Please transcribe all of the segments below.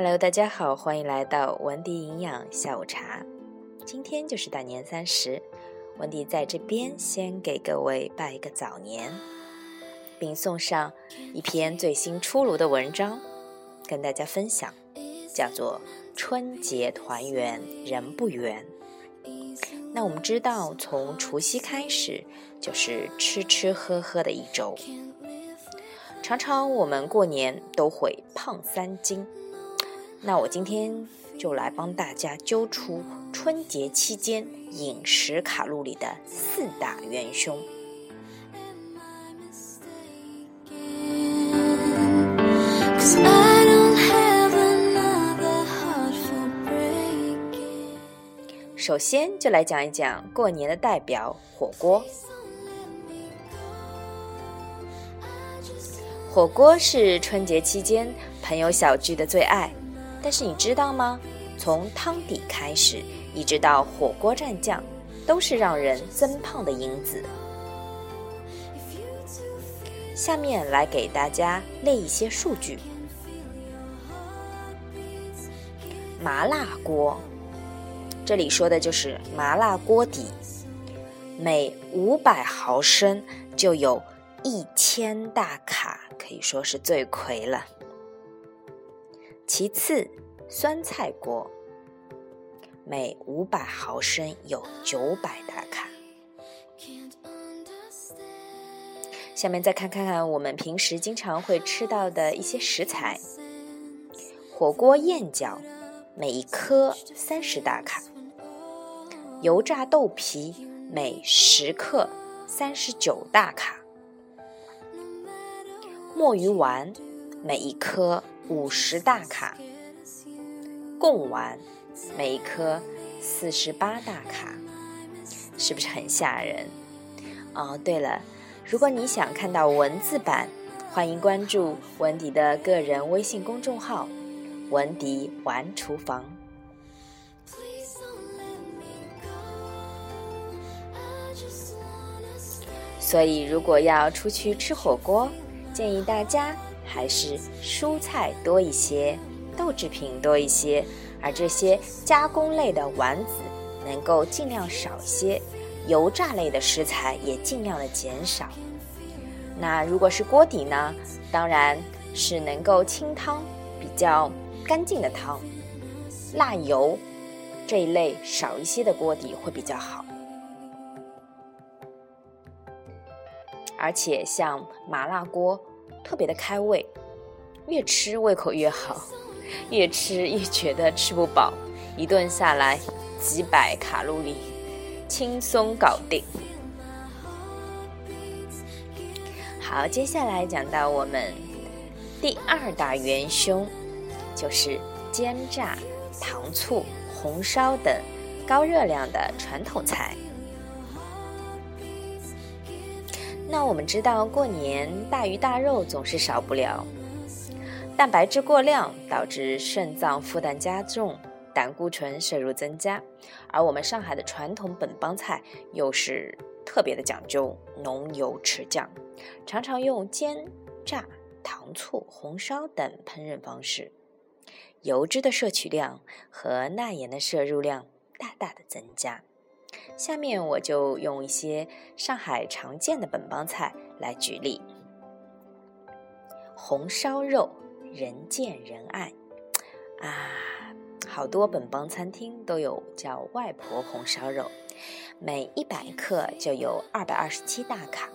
Hello，大家好，欢迎来到文迪营养下午茶。今天就是大年三十，文迪在这边先给各位拜一个早年，并送上一篇最新出炉的文章，跟大家分享，叫做《春节团圆人不圆》。那我们知道，从除夕开始就是吃吃喝喝的一周，常常我们过年都会胖三斤。那我今天就来帮大家揪出春节期间饮食卡路里的四大元凶。首先，就来讲一讲过年的代表火锅。火锅是春节期间朋友小聚的最爱，但是你知道吗？从汤底开始，一直到火锅蘸酱，都是让人增胖的因子。下面来给大家列一些数据：麻辣锅。这里说的就是麻辣锅底，每五百毫升就有一千大卡，可以说是最魁了。其次，酸菜锅，每五百毫升有九百大卡。下面再看看我们平时经常会吃到的一些食材，火锅燕饺，每一颗三十大卡。油炸豆皮每十克三十九大卡，墨鱼丸每一颗五十大卡，贡丸每一颗四十八大卡，是不是很吓人？哦，对了，如果你想看到文字版，欢迎关注文迪的个人微信公众号“文迪玩厨房”。所以，如果要出去吃火锅，建议大家还是蔬菜多一些，豆制品多一些，而这些加工类的丸子能够尽量少些，油炸类的食材也尽量的减少。那如果是锅底呢？当然是能够清汤、比较干净的汤，辣油这一类少一些的锅底会比较好。而且像麻辣锅，特别的开胃，越吃胃口越好，越吃越觉得吃不饱，一顿下来几百卡路里，轻松搞定。好，接下来讲到我们第二大元凶，就是煎炸、糖醋、红烧等高热量的传统菜。那我们知道，过年大鱼大肉总是少不了，蛋白质过量导致肾脏负担加重，胆固醇摄入增加。而我们上海的传统本帮菜又是特别的讲究浓油赤酱，常常用煎、炸、糖醋、红烧等烹饪方式，油脂的摄取量和钠盐的摄入量大大的增加。下面我就用一些上海常见的本帮菜来举例。红烧肉人见人爱啊，好多本帮餐厅都有叫外婆红烧肉，每一百克就有二百二十七大卡。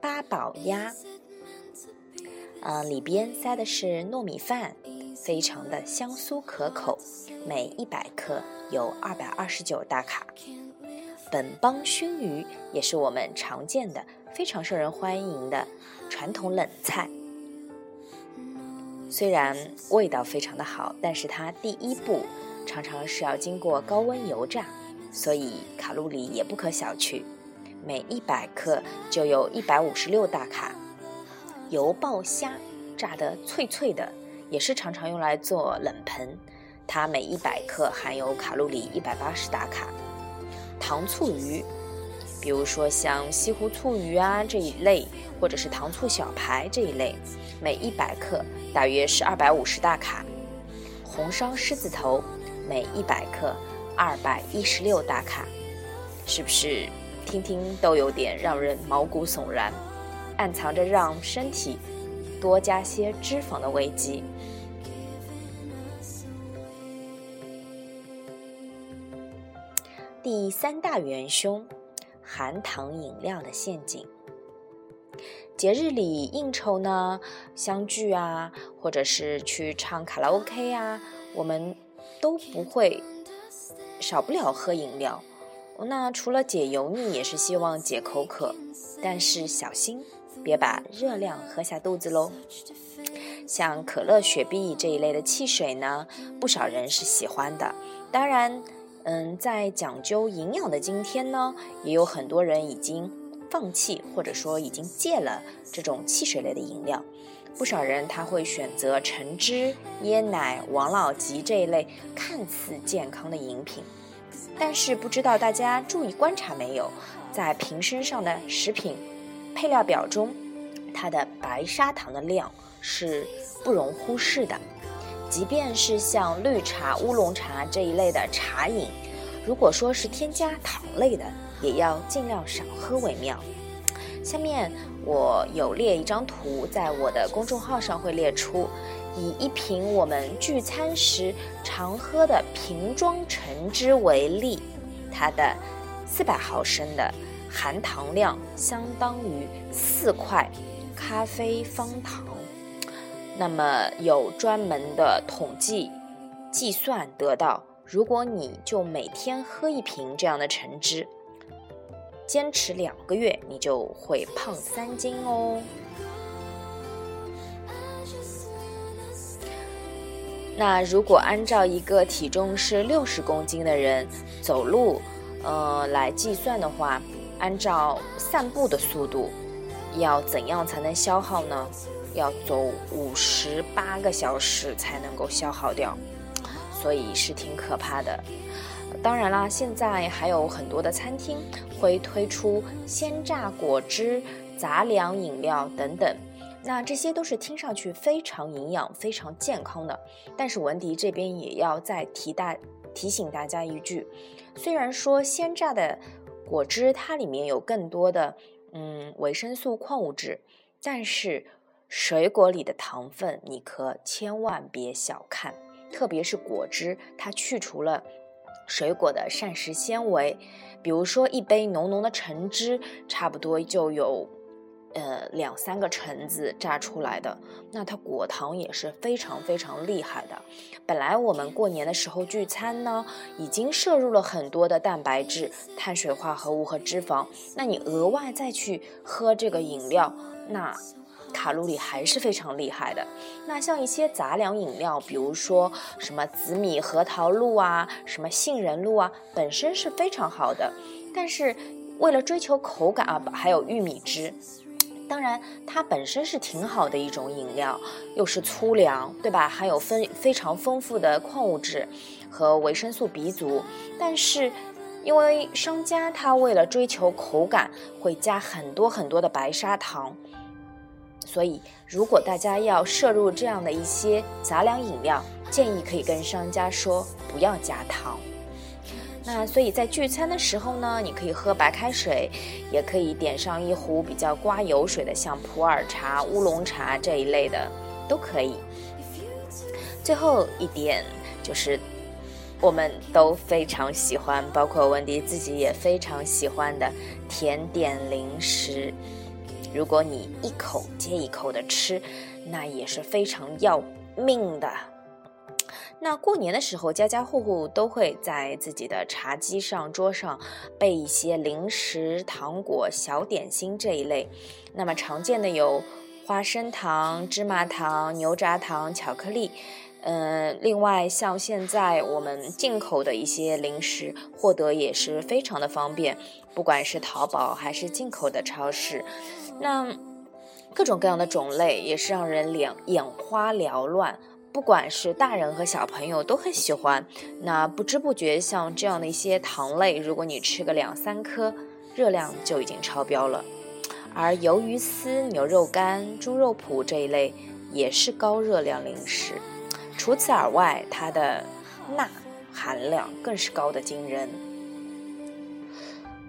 八宝鸭，嗯，里边塞的是糯米饭，非常的香酥可口，每一百克有二百二十九大卡。本帮熏鱼也是我们常见的、非常受人欢迎的传统冷菜。虽然味道非常的好，但是它第一步常常是要经过高温油炸，所以卡路里也不可小觑。每一百克就有一百五十六大卡。油爆虾炸得脆脆的，也是常常用来做冷盆，它每一百克含有卡路里一百八十大卡。糖醋鱼，比如说像西湖醋鱼啊这一类，或者是糖醋小排这一类，每一百克大约是二百五十大卡。红烧狮子头，每一百克二百一十六大卡，是不是听听都有点让人毛骨悚然？暗藏着让身体多加些脂肪的危机。第三大元凶，含糖饮料的陷阱。节日里应酬呢，相聚啊，或者是去唱卡拉 OK 啊，我们都不会少不了喝饮料。那除了解油腻，也是希望解口渴，但是小心。别把热量喝下肚子喽。像可乐、雪碧这一类的汽水呢，不少人是喜欢的。当然，嗯，在讲究营养的今天呢，也有很多人已经放弃或者说已经戒了这种汽水类的饮料。不少人他会选择橙汁、椰奶、王老吉这一类看似健康的饮品。但是不知道大家注意观察没有，在瓶身上的食品。配料表中，它的白砂糖的量是不容忽视的。即便是像绿茶、乌龙茶这一类的茶饮，如果说是添加糖类的，也要尽量少喝为妙。下面我有列一张图，在我的公众号上会列出，以一瓶我们聚餐时常喝的瓶装橙汁为例，它的四百毫升的。含糖量相当于四块咖啡方糖，那么有专门的统计计算得到，如果你就每天喝一瓶这样的橙汁，坚持两个月，你就会胖三斤哦。那如果按照一个体重是六十公斤的人走路，呃，来计算的话。按照散步的速度，要怎样才能消耗呢？要走五十八个小时才能够消耗掉，所以是挺可怕的。当然啦，现在还有很多的餐厅会推出鲜榨果汁、杂粮饮料等等，那这些都是听上去非常营养、非常健康的。但是文迪这边也要再提大提醒大家一句，虽然说鲜榨的。果汁它里面有更多的嗯维生素、矿物质，但是水果里的糖分你可千万别小看，特别是果汁，它去除了水果的膳食纤维，比如说一杯浓浓的橙汁，差不多就有。呃，两三个橙子榨出来的，那它果糖也是非常非常厉害的。本来我们过年的时候聚餐呢，已经摄入了很多的蛋白质、碳水化合物和脂肪，那你额外再去喝这个饮料，那卡路里还是非常厉害的。那像一些杂粮饮料，比如说什么紫米核桃露啊，什么杏仁露啊，本身是非常好的，但是为了追求口感啊，还有玉米汁。当然，它本身是挺好的一种饮料，又是粗粮，对吧？含有非非常丰富的矿物质和维生素 B 族。但是，因为商家他为了追求口感，会加很多很多的白砂糖，所以如果大家要摄入这样的一些杂粮饮料，建议可以跟商家说不要加糖。那所以在聚餐的时候呢，你可以喝白开水，也可以点上一壶比较刮油水的，像普洱茶、乌龙茶这一类的，都可以。最后一点就是，我们都非常喜欢，包括温迪自己也非常喜欢的甜点零食。如果你一口接一口的吃，那也是非常要命的。那过年的时候，家家户户都会在自己的茶几上、桌上备一些零食、糖果、小点心这一类。那么常见的有花生糖、芝麻糖、牛轧糖、巧克力。嗯，另外像现在我们进口的一些零食，获得也是非常的方便，不管是淘宝还是进口的超市，那各种各样的种类也是让人眼眼花缭乱。不管是大人和小朋友都很喜欢，那不知不觉像这样的一些糖类，如果你吃个两三颗，热量就已经超标了。而鱿鱼丝、牛肉干、猪肉脯这一类也是高热量零食，除此而外，它的钠含量更是高的惊人。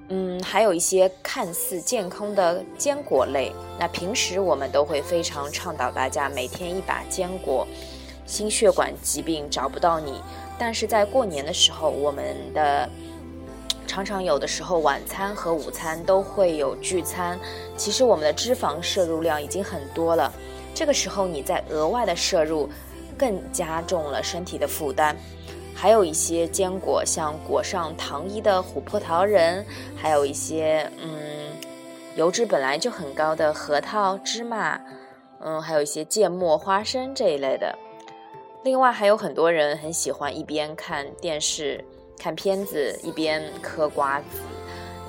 嗯，还有一些看似健康的坚果类。那平时我们都会非常倡导大家每天一把坚果，心血管疾病找不到你。但是在过年的时候，我们的常常有的时候晚餐和午餐都会有聚餐，其实我们的脂肪摄入量已经很多了。这个时候你再额外的摄入，更加重了身体的负担。还有一些坚果，像裹上糖衣的琥珀桃仁，还有一些嗯，油脂本来就很高的核桃、芝麻，嗯，还有一些芥末、花生这一类的。另外，还有很多人很喜欢一边看电视、看片子，一边嗑瓜子。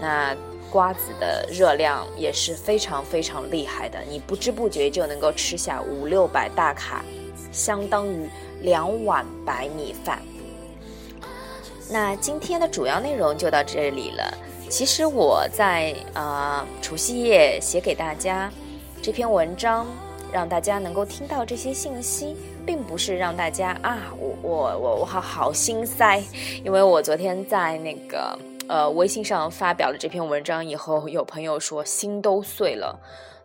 那瓜子的热量也是非常非常厉害的，你不知不觉就能够吃下五六百大卡，相当于两碗白米饭。那今天的主要内容就到这里了。其实我在呃除夕夜写给大家这篇文章，让大家能够听到这些信息，并不是让大家啊，我我我我好好心塞，因为我昨天在那个呃微信上发表了这篇文章以后，有朋友说心都碎了。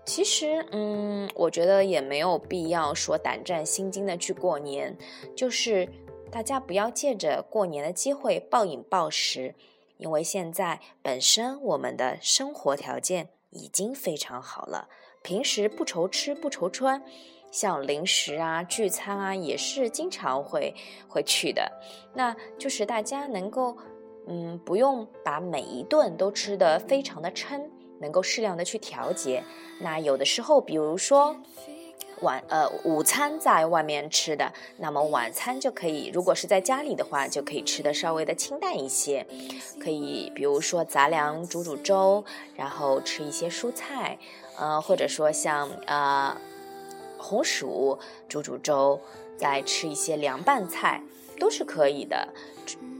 其实，嗯，我觉得也没有必要说胆战心惊的去过年，就是。大家不要借着过年的机会暴饮暴食，因为现在本身我们的生活条件已经非常好了，平时不愁吃不愁穿，像零食啊、聚餐啊也是经常会会去的。那就是大家能够，嗯，不用把每一顿都吃得非常的撑，能够适量的去调节。那有的时候，比如说。晚呃，午餐在外面吃的，那么晚餐就可以，如果是在家里的话，就可以吃的稍微的清淡一些，可以比如说杂粮煮煮粥，然后吃一些蔬菜，呃，或者说像呃红薯煮煮粥，再吃一些凉拌菜，都是可以的。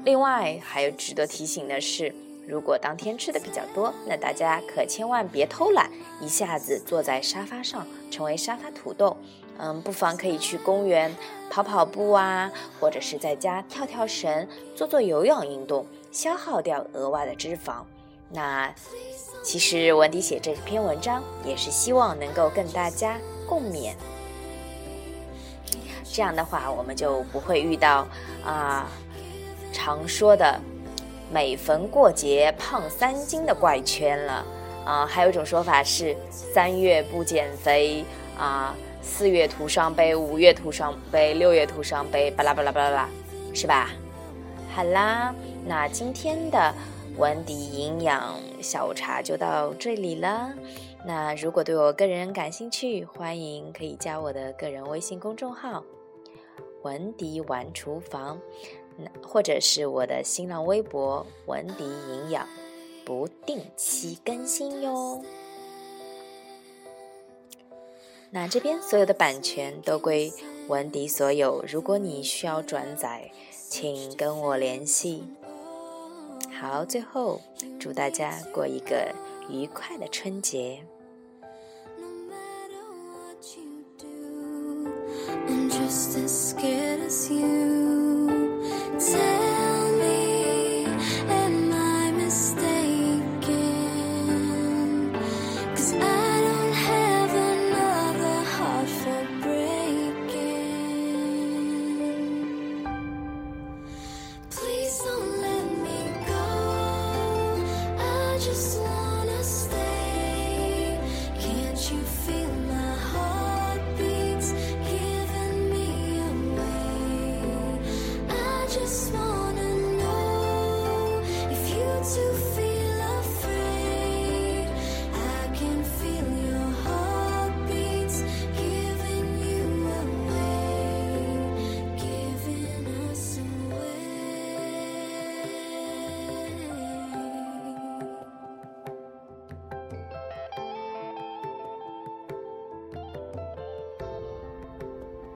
另外还有值得提醒的是。如果当天吃的比较多，那大家可千万别偷懒，一下子坐在沙发上成为沙发土豆。嗯，不妨可以去公园跑跑步啊，或者是在家跳跳绳、做做有氧运动，消耗掉额外的脂肪。那其实文迪写这篇文章也是希望能够跟大家共勉。这样的话，我们就不会遇到啊常说的。每逢过节胖三斤的怪圈了啊！还有一种说法是三月不减肥啊，四月徒伤悲，五月徒伤悲，六月徒伤悲，巴拉巴拉巴拉巴拉，是吧？好啦，那今天的文迪营养下午茶就到这里了。那如果对我个人感兴趣，欢迎可以加我的个人微信公众号“文迪玩厨房”。或者是我的新浪微博“文迪营养”，不定期更新哟。那这边所有的版权都归文迪所有，如果你需要转载，请跟我联系。好，最后祝大家过一个愉快的春节。Just as scared as you. Say just smile.